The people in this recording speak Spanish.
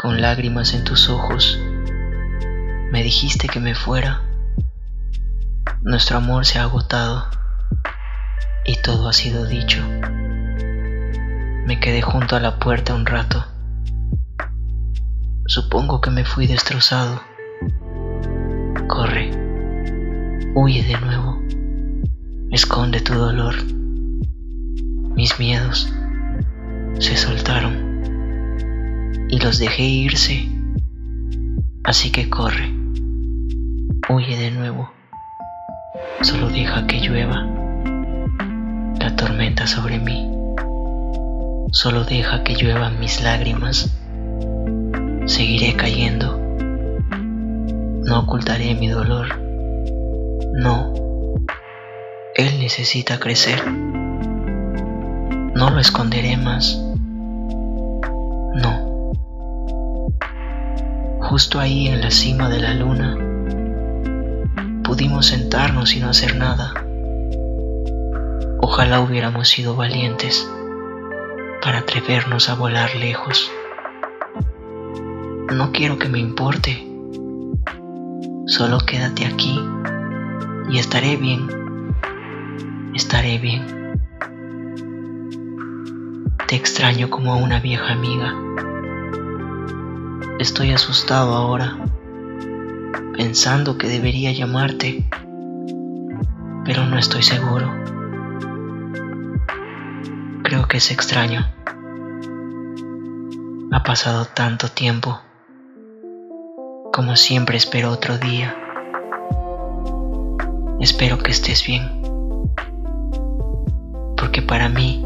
Con lágrimas en tus ojos, me dijiste que me fuera. Nuestro amor se ha agotado y todo ha sido dicho. Me quedé junto a la puerta un rato. Supongo que me fui destrozado. Corre, huye de nuevo, esconde tu dolor. Mis miedos se soltaron y los dejé irse. Así que corre, huye de nuevo, solo deja que llueva. La tormenta sobre mí, solo deja que lluevan mis lágrimas, seguiré cayendo, no ocultaré mi dolor, no, él necesita crecer, no lo esconderé más, no justo ahí en la cima de la luna, pudimos sentarnos y no hacer nada. Ojalá hubiéramos sido valientes para atrevernos a volar lejos. No quiero que me importe, solo quédate aquí y estaré bien, estaré bien. Te extraño como a una vieja amiga. Estoy asustado ahora, pensando que debería llamarte, pero no estoy seguro. Creo que es extraño. Ha pasado tanto tiempo. Como siempre espero otro día. Espero que estés bien. Porque para mí